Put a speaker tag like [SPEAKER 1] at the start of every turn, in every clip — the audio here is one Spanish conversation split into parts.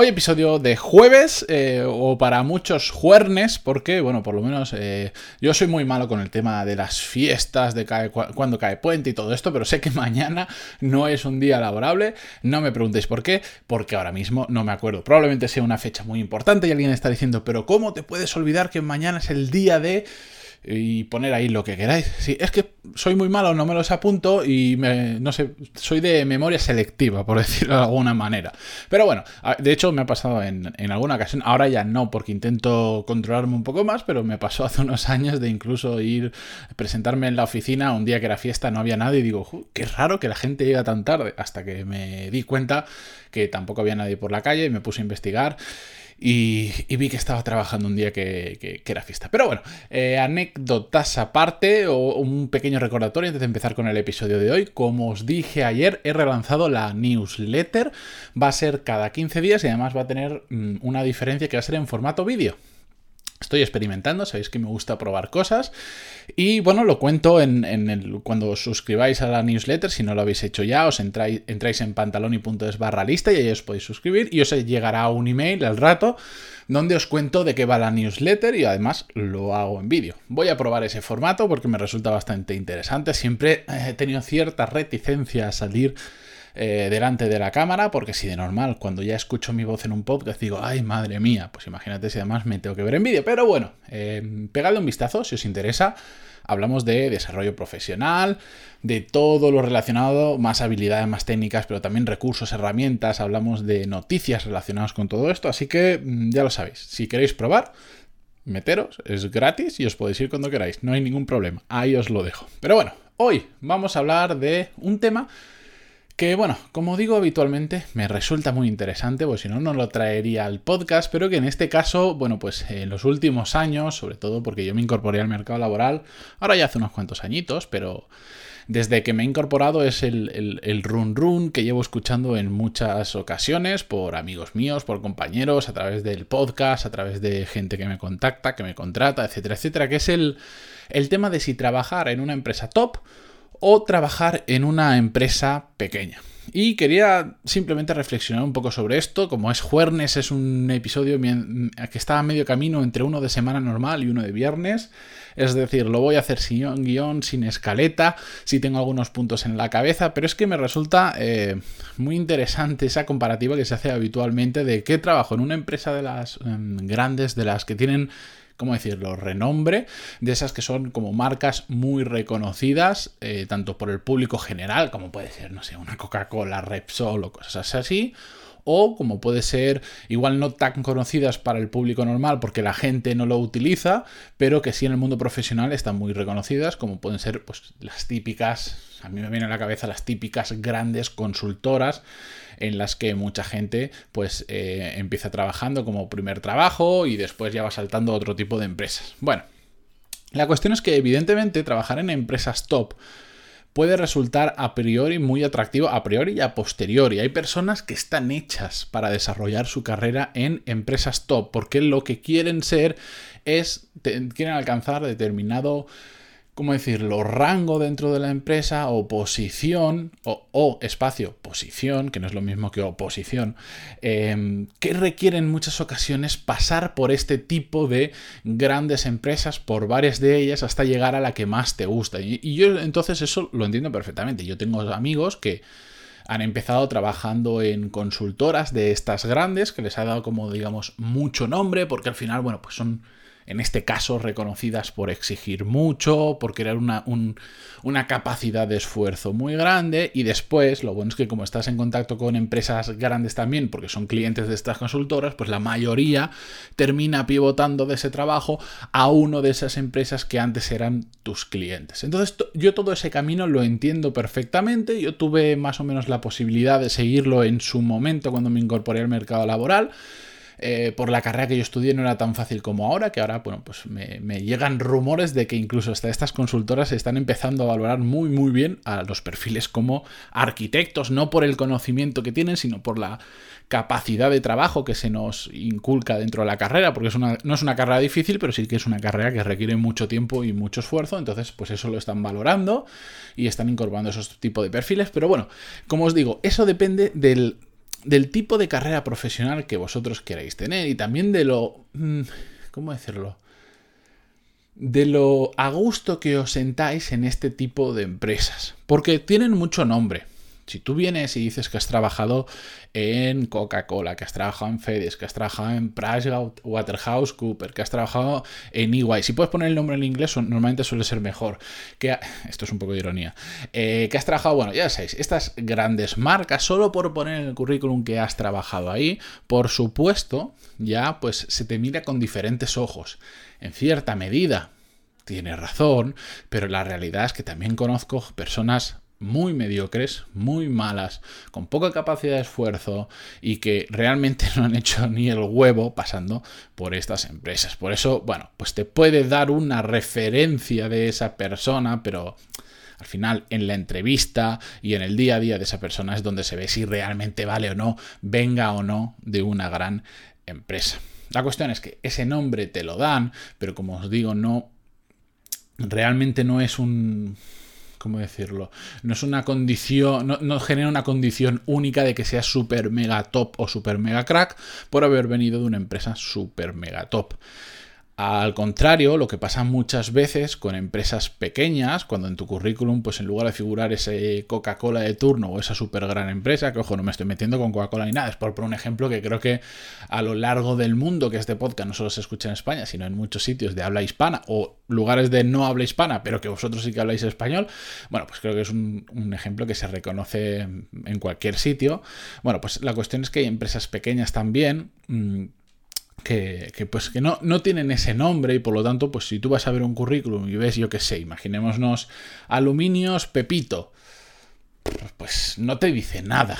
[SPEAKER 1] Hoy episodio de jueves, eh, o para muchos juernes, porque, bueno, por lo menos eh, yo soy muy malo con el tema de las fiestas, de cae, cuando cae puente y todo esto, pero sé que mañana no es un día laborable. No me preguntéis por qué, porque ahora mismo no me acuerdo. Probablemente sea una fecha muy importante y alguien está diciendo, pero ¿cómo te puedes olvidar que mañana es el día de y poner ahí lo que queráis. Sí, es que soy muy malo, no me los apunto y me, no sé, soy de memoria selectiva, por decirlo de alguna manera. Pero bueno, de hecho me ha pasado en, alguna ocasión, ahora ya no, porque intento controlarme un poco más, pero me pasó hace unos años de incluso ir, presentarme en la oficina un día que era fiesta, no había nadie y digo, qué raro que la gente llega tan tarde, hasta que me di cuenta que tampoco había nadie por la calle y me puse a investigar y, vi que estaba trabajando un día que, era fiesta. Pero bueno, eh, anécdotas aparte o un pequeño recordatorio antes de empezar con el episodio de hoy. Como os dije ayer, he relanzado la newsletter. Va a ser cada 15 días y además va a tener mm, una diferencia que va a ser en formato vídeo. Estoy experimentando, sabéis que me gusta probar cosas. Y bueno, lo cuento en, cuando os suscribáis a la newsletter. Si no lo habéis hecho ya, os entráis, entráis en pantaloni.es barra lista y ahí os podéis suscribir. Y os llegará un email al rato donde os cuento de qué va la newsletter y además lo hago en vídeo. Voy a probar ese formato porque me resulta bastante interesante. Siempre he tenido cierta reticencia a salir eh, delante de la cámara, porque si de normal, cuando ya escucho mi voz en un podcast, digo, ay, madre mía, pues imagínate si además me tengo que ver en vídeo. Pero bueno, eh, pegadle un vistazo si os interesa. Hablamos de desarrollo profesional, de todo lo relacionado, más habilidades, más técnicas, pero también recursos, herramientas, hablamos de noticias relacionadas con todo esto, así que mm, ya lo sabéis, si queréis probar, meteros, es gratis y os podéis ir cuando queráis, no hay ningún problema, ahí os lo dejo. Pero bueno, hoy vamos a hablar de un tema que bueno, como digo habitualmente, me resulta muy interesante, pues si no, no lo traería al podcast, pero que en este caso, bueno, pues en los últimos años, sobre todo porque yo me incorporé al mercado laboral, ahora ya hace unos cuantos añitos, pero desde que me he incorporado es el, el, run run que llevo escuchando en muchas ocasiones por amigos míos, por compañeros, a través del podcast, a través de gente que me contacta, que me contrata, etcétera, etcétera, que es el, el tema de si trabajar en una empresa top o trabajar en una empresa pequeña. Y quería simplemente reflexionar un poco sobre esto. Como es jueves, es un episodio que está a medio camino entre uno de semana normal y uno de viernes. Es decir, lo voy a hacer sin guion, sin escaleta, si tengo algunos puntos en la cabeza, pero es que me resulta eh, muy interesante esa comparativa que se hace habitualmente de qué trabajo en una empresa de las em, grandes, de las que tienen ¿cómo decirlo?, renombre, de esas que son como marcas muy reconocidas, eh, tanto por el público general, como puede ser, no sé, una Coca-Cola, Repsol o cosas así, o como puede ser igual no tan conocidas para el público normal porque la gente no lo utiliza, pero que sí en el mundo profesional están muy reconocidas, como pueden ser pues, las típicas, a mí me vienen a la cabeza las típicas grandes consultoras en las que mucha gente pues eh, empieza trabajando como primer trabajo y después ya va saltando a otro tipo de empresas. Bueno, la cuestión es que evidentemente trabajar en empresas top puede resultar a priori muy atractivo, a priori y a posteriori. Hay personas que están hechas para desarrollar su carrera en empresas top, porque lo que quieren ser es, quieren alcanzar determinado ¿cómo decirlo?, rango dentro de la empresa o posición, o, espacio, posición, que no es lo mismo que oposición, em, que requieren en muchas ocasiones pasar por este tipo de grandes empresas, por varias de ellas, hasta llegar a la que más te gusta. Y, y yo entonces eso lo entiendo perfectamente. Yo tengo amigos que han empezado trabajando en consultoras de estas grandes, que les ha dado como, digamos, mucho nombre, porque al final, bueno, pues son en este caso reconocidas por exigir mucho, por crear una, una capacidad de esfuerzo muy grande y después, lo bueno es que como estás en contacto con empresas grandes también, porque son clientes de estas consultoras, pues la mayoría termina pivotando de ese trabajo a uno de esas empresas que antes eran tus clientes. Entonces yo todo ese camino lo entiendo perfectamente, yo tuve más o menos la posibilidad de seguirlo en su momento cuando me incorporé al mercado laboral. Eh, por la carrera que yo estudié no era tan fácil como ahora, que ahora, bueno, pues me, llegan rumores de que incluso hasta estas consultoras están empezando a valorar muy, muy bien a los perfiles como arquitectos, no por el conocimiento que tienen, sino por la capacidad de trabajo que se nos inculca dentro de la carrera, porque es una, no es una carrera difícil, pero sí que es una carrera que requiere mucho tiempo y mucho esfuerzo, entonces pues eso lo están valorando y están incorporando esos tipos de perfiles, pero bueno, como os digo, eso depende del, del tipo de carrera profesional que vosotros queráis tener y también de lo... Mm, ¿Cómo decirlo? de lo a gusto que os sentáis en este tipo de empresas, porque tienen mucho nombre. Si tú vienes y dices que has trabajado en Coca-Cola, que has trabajado en FedEx, que has trabajado en PricewaterhouseCoopers, que has trabajado en EY, si puedes poner el nombre en inglés, normalmente suele ser mejor. Que, esto es un poco de ironía. Eh, que has trabajado, bueno, ya sabéis, estas grandes marcas, solo por poner en el currículum que has trabajado ahí, por supuesto, ya pues se te mira con diferentes ojos. En cierta medida, tienes razón, pero la realidad es que también conozco personas muy mediocres, muy malas, con poca capacidad de esfuerzo y que realmente no han hecho ni el huevo pasando por estas empresas. Por eso, bueno, pues te puede dar una referencia de esa persona, pero al final en la entrevista y en el día a día de esa persona es donde se ve si realmente vale o no, venga o no de una gran empresa. La cuestión es que ese nombre te lo dan, pero como os digo, no realmente no es un ¿cómo decirlo? No es una condición, no, genera una condición única de que sea super mega top o super mega crack por haber venido de una empresa super mega top. Al contrario, lo que pasa muchas veces con empresas pequeñas, cuando en tu currículum, pues en lugar de figurar ese Coca-Cola de turno o esa super gran empresa, que ojo, no me estoy metiendo con Coca-Cola ni nada, es por, un ejemplo que creo que a lo largo del mundo, que este podcast no solo se escucha en España, sino en muchos sitios de habla hispana o lugares de no habla hispana, pero que vosotros sí que habláis español, bueno, pues creo que es un, un ejemplo que se reconoce en cualquier sitio. Bueno, pues la cuestión es que hay empresas pequeñas también mm, que, pues que no, no, tienen ese nombre y por lo tanto, pues si tú vas a ver un currículum y ves, yo qué sé, imaginémonos aluminios Pepito, pues no te dice nada.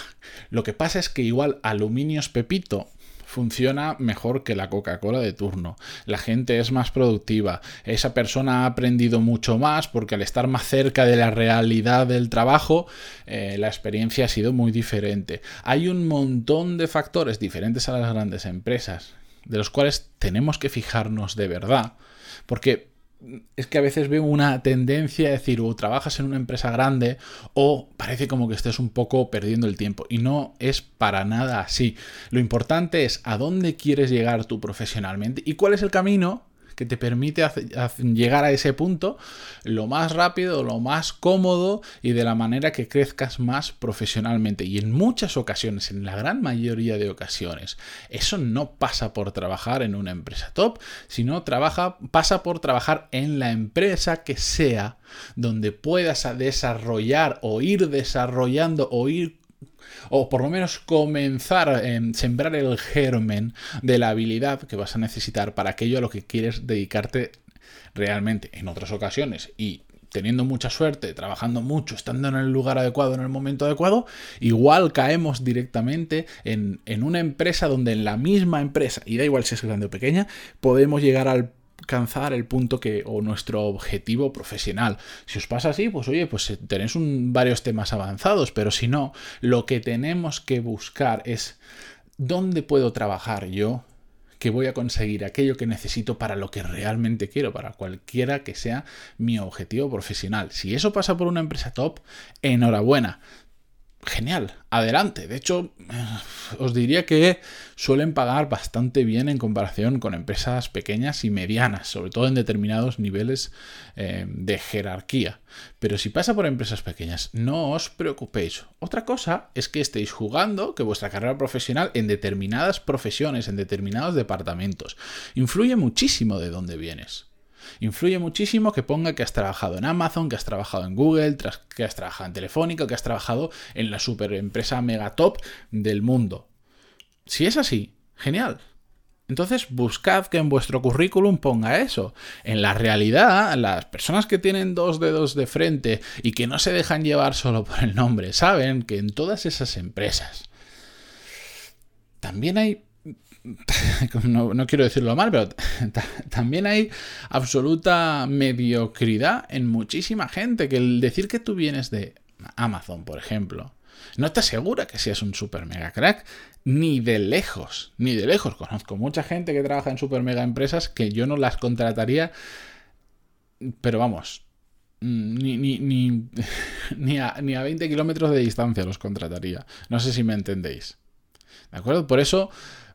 [SPEAKER 1] Lo que pasa es que igual aluminios Pepito funciona mejor que la Coca-Cola de turno. La gente es más productiva. Esa persona ha aprendido mucho más porque al estar más cerca de la realidad del trabajo, eh, la experiencia ha sido muy diferente. Hay un montón de factores diferentes a las grandes empresas de los cuales tenemos que fijarnos de verdad, porque es que a veces veo una tendencia a decir, o trabajas en una empresa grande, o parece como que estés un poco perdiendo el tiempo. Y no es para nada así. Lo importante es a dónde quieres llegar tú profesionalmente y cuál es el camino que te permite llegar a ese punto lo más rápido, lo más cómodo y de la manera que crezcas más profesionalmente. Y en muchas ocasiones, en la gran mayoría de ocasiones, eso no pasa por trabajar en una empresa top, sino pasa por trabajar en la empresa que sea donde puedas desarrollar o ir desarrollando o ir o por lo menos comenzar a sembrar el germen de la habilidad que vas a necesitar para aquello a lo que quieres dedicarte realmente en otras ocasiones. Y teniendo mucha suerte, trabajando mucho, estando en el lugar adecuado, en el momento adecuado, igual caemos directamente en, en, una empresa donde en la misma empresa, y da igual si es grande o pequeña, podemos llegar al alcanzar el punto que o nuestro objetivo profesional. Si os pasa así, pues oye, pues eh, tenéis un, varios temas avanzados, pero si no, lo que tenemos que buscar es dónde puedo trabajar yo que voy a conseguir aquello que necesito para lo que realmente quiero, para cualquiera que sea mi objetivo profesional. Si eso pasa por una empresa top, enhorabuena genial, adelante. De hecho, eh, os diría que suelen pagar bastante bien en comparación con empresas pequeñas y medianas, sobre todo en determinados niveles eh, de jerarquía. Pero si pasa por empresas pequeñas, no os preocupéis. Otra cosa es que estéis jugando que vuestra carrera profesional en determinadas profesiones, en determinados departamentos, influye muchísimo de dónde vienes. Influye muchísimo que ponga que has trabajado en Amazon, que has trabajado en Google, que has trabajado en Telefónica, que has trabajado en la super empresa mega top del mundo. Si es así, genial. Entonces buscad que en vuestro currículum ponga eso. En la realidad, las personas que tienen dos dedos de frente y que no se dejan llevar solo por el nombre, saben que en todas esas empresas también hay no, quiero decirlo mal, pero también hay absoluta mediocridad en muchísima gente. Que el decir que tú vienes de Amazon, por ejemplo, no te asegura que seas un super mega crack, ni de lejos, ni de lejos. Conozco mucha gente que trabaja en super mega empresas que yo no las contrataría, pero vamos, ni, ni, ni, ni, a, ni a 20 kilómetros de distancia los contrataría. No sé si me entendéis. ¿De acuerdo? Por eso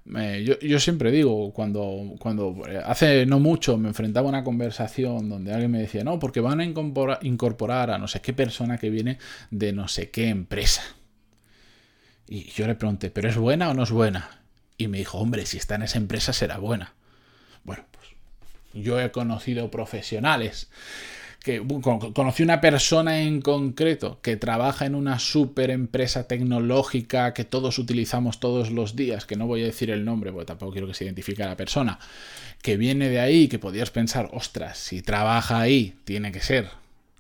[SPEAKER 1] yo, siempre digo, cuando, cuando hace no mucho me enfrentaba a una conversación donde alguien me decía, no, porque van a incorporar a no sé qué persona que viene de no sé qué empresa. Y yo le pregunté, ¿pero es buena o no es buena? Y me dijo, hombre, si está en esa empresa será buena. Bueno, pues yo he conocido profesionales que conocí una persona en concreto que trabaja en una super empresa tecnológica que todos utilizamos todos los días, que no voy a decir el nombre porque tampoco quiero que se identifique a la persona, que viene de ahí, que podías pensar, ostras, si trabaja ahí, tiene que ser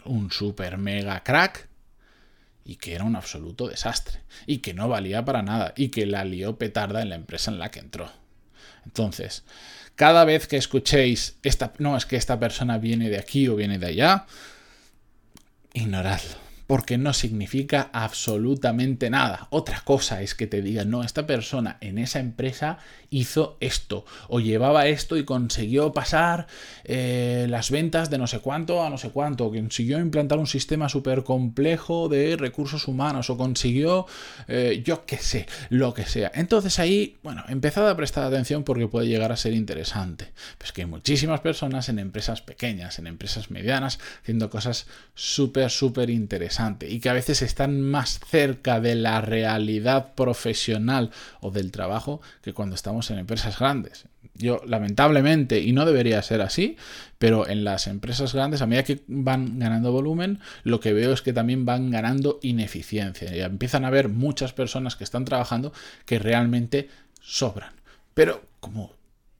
[SPEAKER 1] un super mega crack, y que era un absoluto desastre, y que no valía para nada, y que la lió petarda en la empresa en la que entró. Entonces, cada vez que escuchéis, esta, no, es que esta persona viene de aquí o viene de allá, ignoradlo porque no significa absolutamente nada. Otra cosa es que te digan, no, esta persona en esa empresa hizo esto o llevaba esto y consiguió pasar eh, las ventas de no sé cuánto a no sé cuánto, consiguió implantar un sistema súper complejo de recursos humanos o consiguió, eh, yo qué sé, lo que sea. Entonces ahí, bueno, empezad a prestar atención porque puede llegar a ser interesante. Pues que hay muchísimas personas en empresas pequeñas, en empresas medianas, haciendo cosas súper, súper interesantes y que a veces están más cerca de la realidad profesional o del trabajo que cuando estamos en empresas grandes. Yo, lamentablemente, y no debería ser así, pero en las empresas grandes, a medida que van ganando volumen, lo que veo es que también van ganando ineficiencia. Y empiezan a haber muchas personas que están trabajando que realmente sobran. Pero como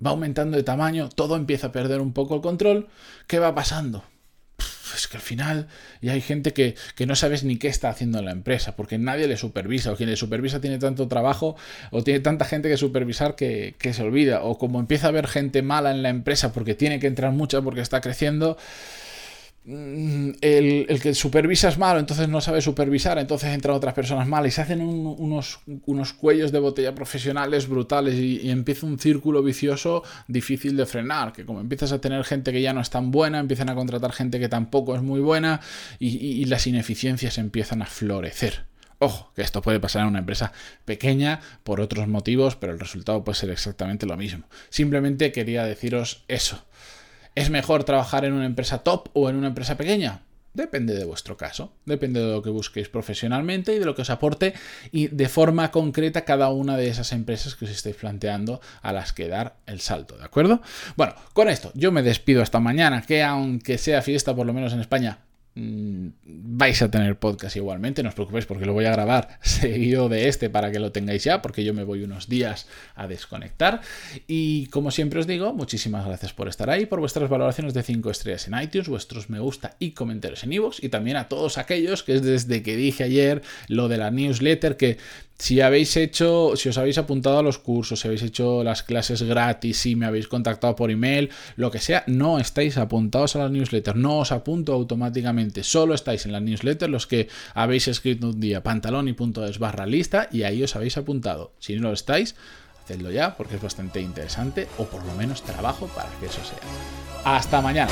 [SPEAKER 1] va aumentando de tamaño, todo empieza a perder un poco el control. ¿Qué va pasando? Es que al final ya hay gente que, no sabes ni qué está haciendo en la empresa, porque nadie le supervisa, o quien le supervisa tiene tanto trabajo, o tiene tanta gente que supervisar que, que se olvida, o como empieza a haber gente mala en la empresa porque tiene que entrar mucha porque está creciendo, Mm, el, que supervisa es malo, entonces no sabe supervisar, entonces entran otras personas malas y se hacen unos, unos, cuellos de botella profesionales brutales y, empieza un círculo vicioso difícil de frenar, que como empiezas a tener gente que ya no es tan buena, empiezan a contratar gente que tampoco es muy buena y, las ineficiencias empiezan a florecer. Ojo, que esto puede pasar en una empresa pequeña por otros motivos, pero el resultado puede ser exactamente lo mismo. Simplemente quería deciros eso. ¿Es mejor trabajar en una empresa top o en una empresa pequeña? Depende de vuestro caso, depende de lo que busquéis profesionalmente y de lo que os aporte y de forma concreta cada una de esas empresas que os estáis planteando a las que dar el salto, ¿de acuerdo? Bueno, con esto yo me despido hasta mañana, que aunque sea fiesta por lo menos en España, vais a tener podcast igualmente, no os preocupéis porque lo voy a grabar seguido de este para que lo tengáis ya, porque yo me voy unos días a desconectar. Y como siempre os digo, muchísimas gracias por estar ahí, por vuestras valoraciones de 5 estrellas en iTunes, vuestros me gusta y comentarios en iVoox, y también a todos aquellos que es desde que dije ayer lo de la newsletter que si habéis hecho, si os habéis apuntado a los cursos, si habéis hecho las clases gratis, si me habéis contactado por email, lo que sea, no estáis apuntados a la newsletter, no os apunto automáticamente, solo estáis en la newsletter los que habéis escrito un día pantalón y punto es barra lista y ahí os habéis apuntado. Si no lo estáis, hacedlo ya porque es bastante interesante o por lo menos trabajo para que eso sea. Hasta mañana.